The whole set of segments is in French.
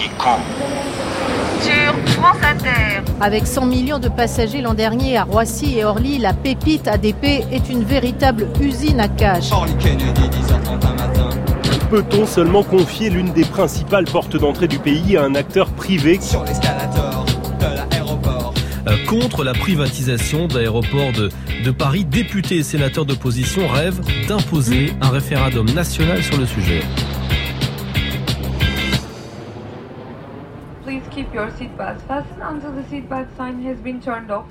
qui. Sur France Inter. Avec 100 millions de passagers l'an dernier à Roissy et Orly, la pépite ADP est une véritable usine à cash. Peut-on seulement confier l'une des principales portes d'entrée du pays à un acteur privé Sur l'escalator de l'aéroport. Euh, contre la privatisation d'aéroports de, de Paris, députés et sénateurs d'opposition rêvent d'imposer un référendum national sur le sujet. Your seatbelts fastened until the seatbelt sign has been turned off.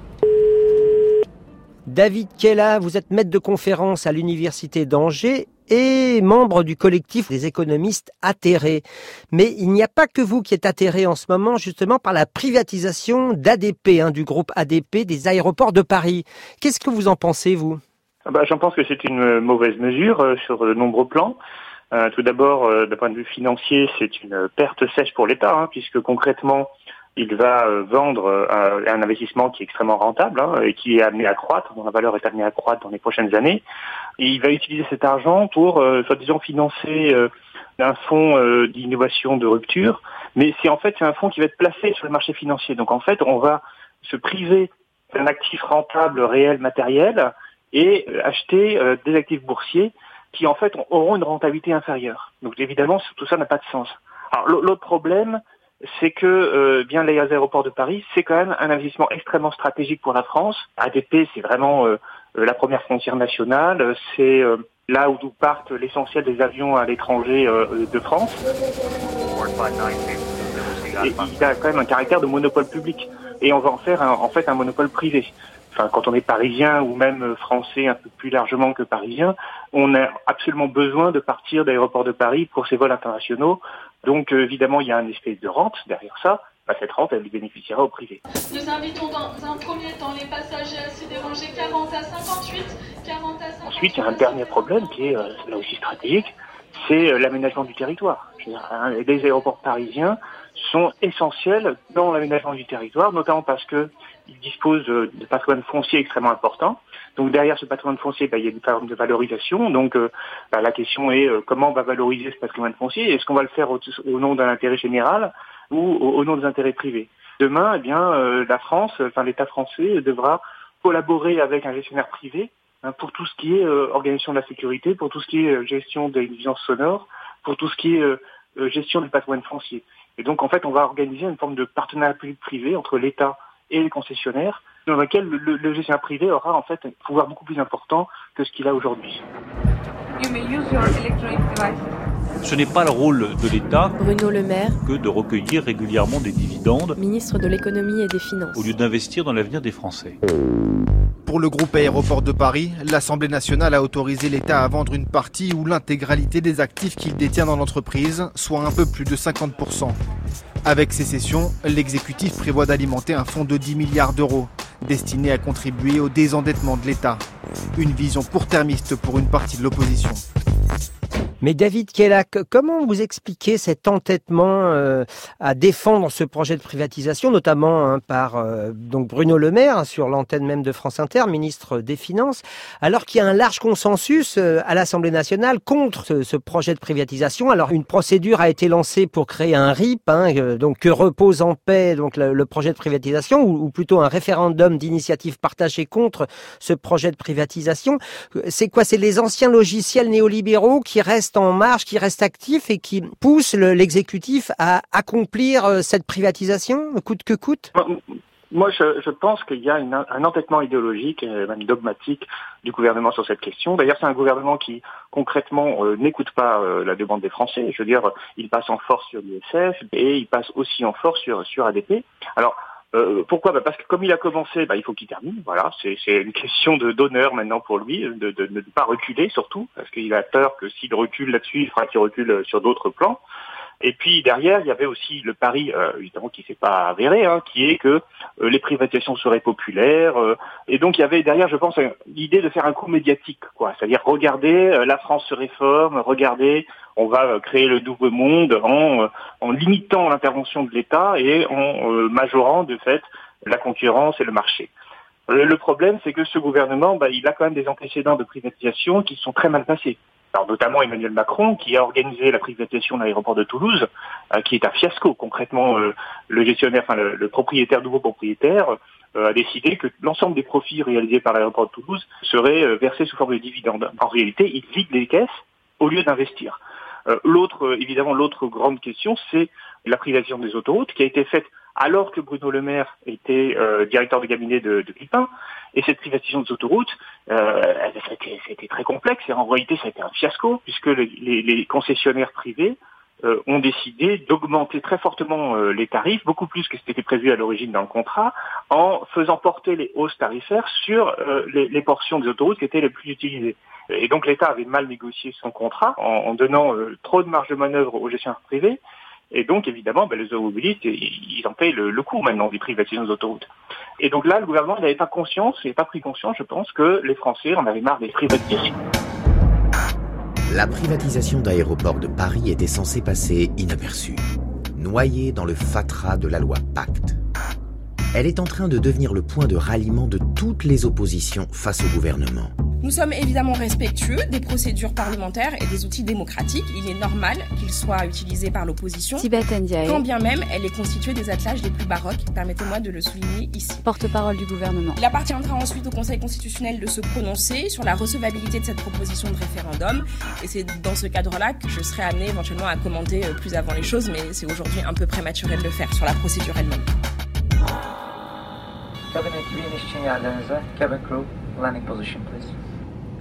David Kella, vous êtes maître de conférence à l'Université d'Angers et membre du collectif des économistes atterrés. Mais il n'y a pas que vous qui êtes atterré en ce moment justement par la privatisation d'ADP, hein, du groupe ADP des aéroports de Paris. Qu'est-ce que vous en pensez, vous? Ah bah, J'en pense que c'est une mauvaise mesure euh, sur de nombreux plans. Euh, tout d'abord, euh, d'un point de vue financier, c'est une perte sèche pour l'État, hein, puisque concrètement, il va euh, vendre euh, un investissement qui est extrêmement rentable hein, et qui est amené à croître, dont la valeur est amenée à croître dans les prochaines années. Il va utiliser cet argent pour, euh, soi-disant, financer euh, un fonds d'innovation de rupture. Mais c'est en fait c'est un fonds qui va être placé sur le marché financier. Donc en fait, on va se priver d'un actif rentable réel matériel et acheter des actifs boursiers qui en fait auront une rentabilité inférieure. Donc évidemment, tout ça n'a pas de sens. Alors l'autre problème, c'est que euh, bien les aéroports de Paris, c'est quand même un investissement extrêmement stratégique pour la France. ADP, c'est vraiment euh, euh, la première frontière nationale, c'est euh, là où partent l'essentiel des avions à l'étranger euh, de France. Et il a quand même un caractère de monopole public. Et on va en faire en fait un monopole privé. Enfin, quand on est parisien ou même français un peu plus largement que parisien, on a absolument besoin de partir d'aéroport de Paris pour ses vols internationaux. Donc euh, évidemment, il y a une espèce de rente derrière ça. Bah, cette rente, elle bénéficiera au privé. Nous invitons dans un premier temps les passagers à se déranger 40 à 58, 40 à 58. Ensuite, il y a un dernier problème qui est euh, là aussi stratégique, c'est euh, l'aménagement du territoire. Hein, les aéroports parisiens sont essentiels dans l'aménagement du territoire, notamment parce que ils disposent de patrimoine foncier extrêmement important. Donc derrière ce patrimoine foncier, bah, il y a une forme de valorisation. Donc euh, bah, la question est euh, comment on va valoriser ce patrimoine foncier? Est-ce qu'on va le faire au, nom d'un intérêt général ou au, nom des intérêts privés? Demain, eh bien, euh, la France, enfin l'État français devra collaborer avec un gestionnaire privé hein, pour tout ce qui est euh, organisation de la sécurité, pour tout ce qui est euh, gestion des nuisances sonores, pour tout ce qui est gestion du patrimoine foncier. Et donc, en fait, on va organiser une forme de partenariat public-privé entre l'État et les concessionnaires, dans lequel le, le- gestionnaire privé aura en fait un pouvoir beaucoup plus important que ce qu'il a aujourd'hui. Ce n'est pas le rôle de l'État Bruno Le Maire, que de recueillir régulièrement des dividendes ministre de l'économie et des finances. au lieu d'investir dans l'avenir des Français. Pour le groupe Aéroport de Paris, l'Assemblée nationale a autorisé l'État à vendre une partie ou l'intégralité des actifs qu'il détient dans l'entreprise, soit un peu plus de 50%. Avec ces cessions, l'exécutif prévoit d'alimenter un fonds de 10 milliards d'euros, destiné à contribuer au désendettement de l'État. Une vision court-termiste pour une partie de l'opposition. Mais David Kellac, comment vous expliquez cet entêtement euh, à défendre ce projet de privatisation, notamment hein, par euh, donc Bruno Le Maire hein, sur l'antenne même de France Inter, ministre des Finances, alors qu'il y a un large consensus euh, à l'Assemblée nationale contre ce, projet de privatisation? Alors une procédure a été lancée pour créer un RIP, hein, euh, donc que repose en paix donc le, projet de privatisation, ou, ou plutôt un référendum d'initiative partagée contre ce projet de privatisation. C'est quoi? C'est les anciens logiciels néolibéraux qui restent en marche, qui restent actifs et qui poussent le- l'exécutif à accomplir euh, cette privatisation, coûte que coûte? Moi, je, pense qu'il y a un entêtement idéologique, et même dogmatique, du gouvernement sur cette question. D'ailleurs, c'est un gouvernement qui, concrètement, euh, n'écoute pas euh, la demande des Français. Je veux dire, il passe en force sur l'ISF et il passe aussi en force sur, sur ADP. Alors, euh, pourquoi? Bah Parce que comme il a commencé, bah, il faut qu'il termine. Voilà, c'est une question de d'honneur maintenant pour lui, de, de- de ne pas reculer surtout, parce qu'il a peur que s'il recule là-dessus, il fera qu'il recule sur d'autres plans. Et puis derrière, il y avait aussi le pari, euh, évidemment, qui s'est pas avéré, hein, qui est que euh, les privatisations seraient populaires. euh, et donc il y avait derrière, je pense, l'idée de faire un coup médiatique, quoi. C'est-à-dire regardez, euh, la France se réforme, regardez, on va euh, créer le nouveau monde en, euh, en limitant l'intervention de l'État et en majorant de fait la concurrence et le marché. Le, le problème, c'est que ce gouvernement, bah, il a quand même des antécédents de privatisation qui sont très mal passés. Alors notamment Emmanuel Macron qui a organisé la privatisation de l'aéroport de Toulouse, euh, qui est un fiasco. Concrètement, euh, le gestionnaire, enfin le, propriétaire, nouveau propriétaire, euh, a décidé que l'ensemble des profits réalisés par l'aéroport de Toulouse seraient versés sous forme de dividendes. En réalité, il vide les caisses au lieu d'investir. L'autre, évidemment, l'autre grande question, c'est la privatisation des autoroutes qui a été faite alors que Bruno Le Maire était euh, directeur de cabinet de, de Pipin. Et cette privatisation des autoroutes, euh, a été très complexe et en réalité ça a été un fiasco puisque les, les, les concessionnaires privés euh, ont décidé d'augmenter très fortement euh, les tarifs, beaucoup plus que ce qui était prévu à l'origine dans le contrat, en faisant porter les hausses tarifaires sur euh, les, les, portions des autoroutes qui étaient les plus utilisées. Et donc l'État avait mal négocié son contrat en, en donnant euh, trop de marge de manœuvre aux gestionnaires privés et donc, évidemment, ben, les automobilistes, ils en payent le, le coût maintenant des des autoroutes. Et donc là, le gouvernement n'avait pas conscience, n'avait pas pris conscience, je pense, que les Français en avaient marre des privatisations. La privatisation d'aéroports de Paris était censée passer inaperçue, noyée dans le fatras de la loi Pacte. Elle est en train de devenir le point de ralliement de toutes les oppositions face au gouvernement. Nous sommes évidemment respectueux des procédures parlementaires et des outils démocratiques. Il est normal qu'ils soient utilisés par l'opposition, quand bien même elle est constituée des attelages les plus baroques. Permettez-moi de le souligner ici. Porte-parole du gouvernement. Il appartiendra ensuite au Conseil constitutionnel de se prononcer sur la recevabilité de cette proposition de référendum. Et c'est dans ce cadre-là que je serai amené éventuellement à commenter plus avant les choses, mais c'est aujourd'hui un peu prématuré de le faire sur la procédure elle-même.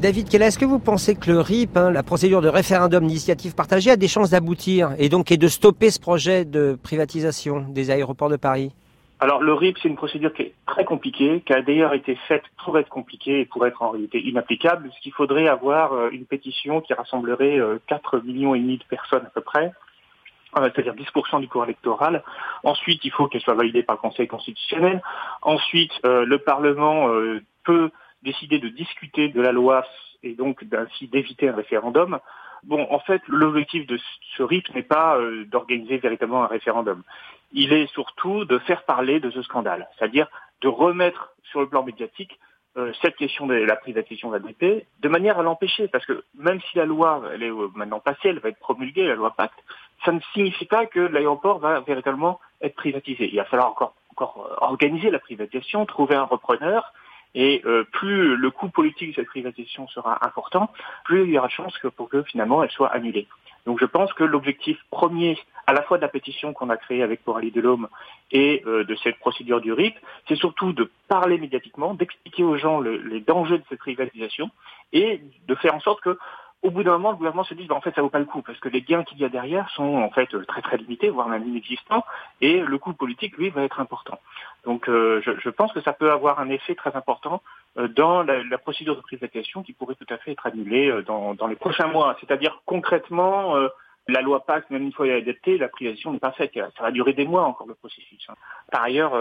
David Kella, est-ce que vous pensez que le RIP, hein, la procédure de référendum d'initiative partagée, a des chances d'aboutir et donc et de stopper ce projet de privatisation des aéroports de Paris? Alors le RIP, c'est une procédure qui est très compliquée, qui a d'ailleurs été faite pour être compliquée et pour être en réalité inapplicable, puisqu'il faudrait avoir une pétition qui rassemblerait 4 millions et demi de personnes à peu près, c'est-à-dire 10% du corps électoral. Ensuite, il faut qu'elle soit validée par le Conseil constitutionnel. Ensuite, euh, le Parlement euh, peut décider de discuter de la loi et donc ainsi d'éviter un référendum. Bon, en fait, l'objectif de ce RIP n'est pas euh, d'organiser véritablement un référendum. Il est surtout de faire parler de ce scandale, c'est-à-dire de remettre sur le plan médiatique euh, cette question de la privatisation d'ADP de manière à l'empêcher, parce que même si la loi elle est maintenant passée, elle va être promulguée, la loi Pacte, ça ne signifie pas que l'aéroport va véritablement être privatisé. Il va falloir encore, encore organiser la privatisation, trouver un repreneur, et euh, plus le coût politique de cette privatisation sera important, plus il y aura de chance que pour que finalement elle soit annulée. Donc je pense que l'objectif premier, à la fois de la pétition qu'on a créée avec Coralie Delhomme et euh, de cette procédure du RIP, c'est surtout de parler médiatiquement, d'expliquer aux gens le, les dangers de cette privatisation et de faire en sorte que au bout d'un moment, le gouvernement se dit, bah, en fait, ça vaut pas le coup, parce que les gains qu'il y a derrière sont en fait très très limités, voire même inexistants, et le coût politique, lui, va être important. Donc, euh, je, je, pense que ça peut avoir un effet très important euh, dans la, la, procédure de privatisation qui pourrait tout à fait être annulée euh, dans, dans les prochains mois. C'est-à-dire concrètement, euh, la loi PAC, même une fois adaptée, la privatisation n'est pas faite. Ça va durer des mois encore le processus. Par ailleurs,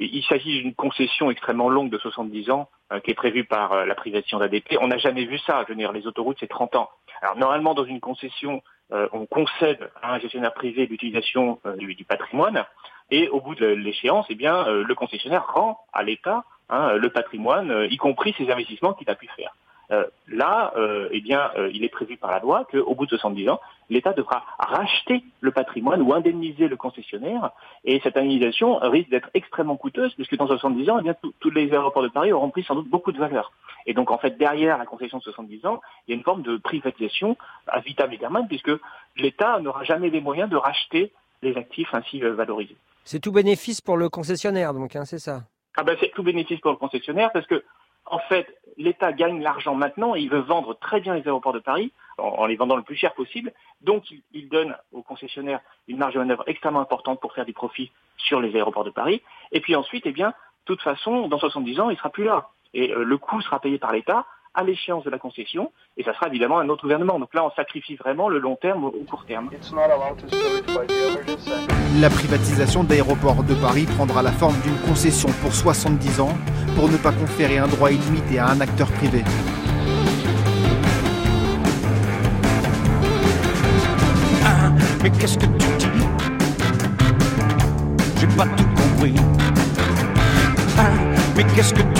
il s'agit d'une concession extrêmement longue de 70 ans euh, qui est prévue par euh, la privatisation d'ADP. On n'a jamais vu ça. Je veux dire, les autoroutes, c'est 30 ans. Alors normalement, dans une concession, euh, on concède à un gestionnaire privé l'utilisation du, patrimoine, et au bout de l'échéance, eh bien, le concessionnaire rend à l'État hein, le patrimoine, y compris ses investissements qu'il a pu faire. Euh, là, euh, eh bien, euh, il est prévu par la loi qu'au bout de 70 ans, l'État devra racheter le patrimoine ou indemniser le concessionnaire. Et cette indemnisation risque d'être extrêmement coûteuse, puisque dans 70 ans, eh bien, tous les aéroports de Paris auront pris sans doute beaucoup de valeur. Et donc, en fait, derrière la concession de 70 ans, il y a une forme de privatisation à vitam aeternam, puisque l'État n'aura jamais les moyens de racheter les actifs ainsi valorisés. C'est tout bénéfice pour le concessionnaire, donc, hein, c'est ça? Ah ben, c'est tout bénéfice pour le concessionnaire, parce que en fait, l'État gagne l'argent maintenant et il veut vendre très bien les aéroports de Paris en, les vendant le plus cher possible. Donc, il, il, donne aux concessionnaires une marge de manœuvre extrêmement importante pour faire des profits sur les aéroports de Paris. Et puis ensuite, eh bien, de toute façon, dans 70 ans, il sera plus là. Et euh, le coût sera payé par l'État à l'échéance de la concession, et ça sera évidemment un autre gouvernement. Donc là, on sacrifie vraiment le long terme au court terme. La privatisation d'aéroports de Paris prendra la forme d'une concession pour 70 ans pour ne pas conférer un droit illimité à un acteur privé. Ah, mais qu'est-ce que tu dis? J'ai pas tout compris. Ah, mais qu'est-ce que tu dis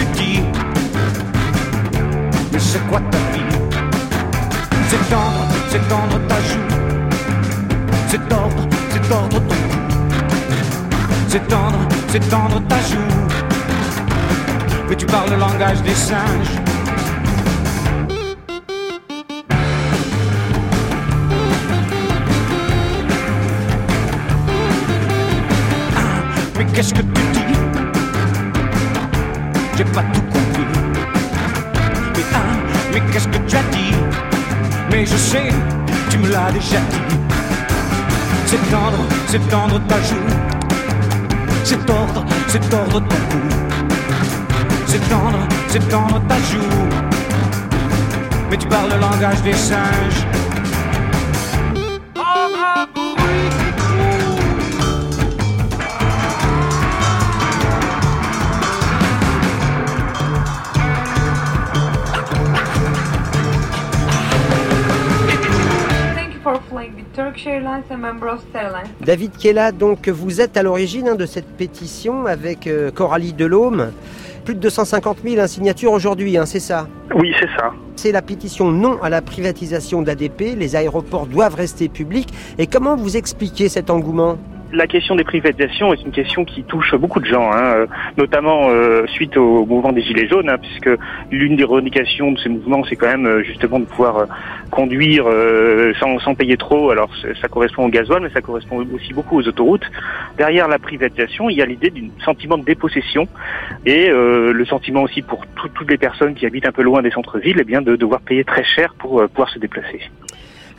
c'est quoi ta vie C'est tendre, c'est tendre ta joue. C'est tendre, c'est tendre ton cou. C'est tendre, c'est tendre ta joue. Mais tu parles le langage des singes. Mais qu'est-ce que tu Tu me l'as déjà dit. C'est tendre, c'est tendre ta joue. C'est tordre, c'est tordre ton cou. C'est tendre, c'est tendre ta joue. Mais tu parles le langage des singes. Turkish Airlines. David Kella, donc vous êtes à l'origine hein, de cette pétition avec euh, Coralie Delhomme. Plus de 250 000 signatures aujourd'hui, hein, c'est ça? Oui, c'est ça. C'est la pétition non à la privatisation d'ADP. Les aéroports doivent rester publics. Et comment vous expliquez cet engouement? La question des privatisations est une question qui touche beaucoup de gens, hein, euh, notamment euh, suite au mouvement des Gilets jaunes, hein, puisque l'une des revendications de ce mouvement, c'est quand même euh, justement de pouvoir euh, conduire euh, sans, sans payer trop. Alors ça correspond au gasoil, mais ça correspond aussi beaucoup aux autoroutes. Derrière la privatisation, il y a l'idée d'un sentiment de dépossession et euh, le sentiment aussi pour tout- toutes les personnes qui habitent un peu loin des centres-villes, eh bien de devoir payer très cher pour pouvoir se déplacer.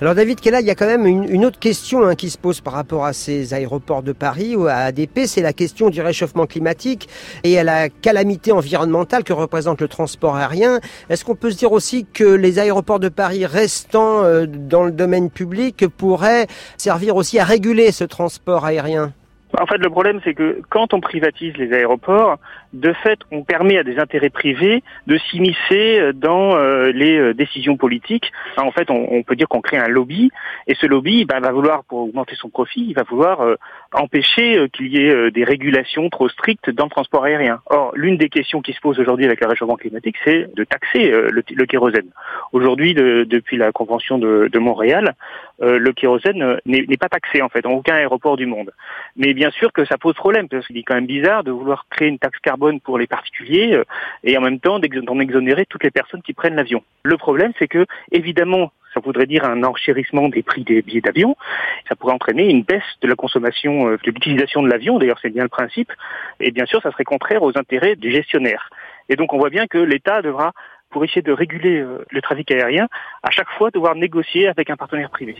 Alors David Kella, il y a quand même une, autre question hein, qui se pose par rapport à ces aéroports de Paris ou à ADP, c'est la question du réchauffement climatique et à la calamité environnementale que représente le transport aérien. Est-ce qu'on peut se dire aussi que les aéroports de Paris restant euh, dans le domaine public pourraient servir aussi à réguler ce transport aérien? En fait, le problème, c'est que quand on privatise les aéroports, de fait, on permet à des intérêts privés de s'immiscer dans euh, les euh, décisions politiques. En fait, on, peut dire qu'on crée un lobby, et ce lobby ben, va vouloir, pour augmenter son profit, il va vouloir euh, empêcher euh, qu'il y ait euh, des régulations trop strictes dans le transport aérien. Or, l'une des questions qui se pose aujourd'hui avec le réchauffement climatique, c'est de taxer euh, le, kérosène. Aujourd'hui, de- depuis la convention de, Montréal, euh, le kérosène euh, n'est n'est pas taxé en fait dans aucun aéroport du monde. Mais bien sûr que ça pose problème, parce qu'il est quand même bizarre de vouloir créer une taxe carbone pour les particuliers euh, et en même temps d'en exonérer toutes les personnes qui prennent l'avion. Le problème, c'est que, évidemment, ça voudrait dire un enchérissement des prix des billets d'avion, ça pourrait entraîner une baisse de la consommation, euh, de l'utilisation de l'avion, d'ailleurs c'est bien le principe, et bien sûr ça serait contraire aux intérêts du gestionnaire. Et donc on voit bien que l'État devra, pour essayer de réguler euh, le trafic aérien, à chaque fois devoir négocier avec un partenaire privé.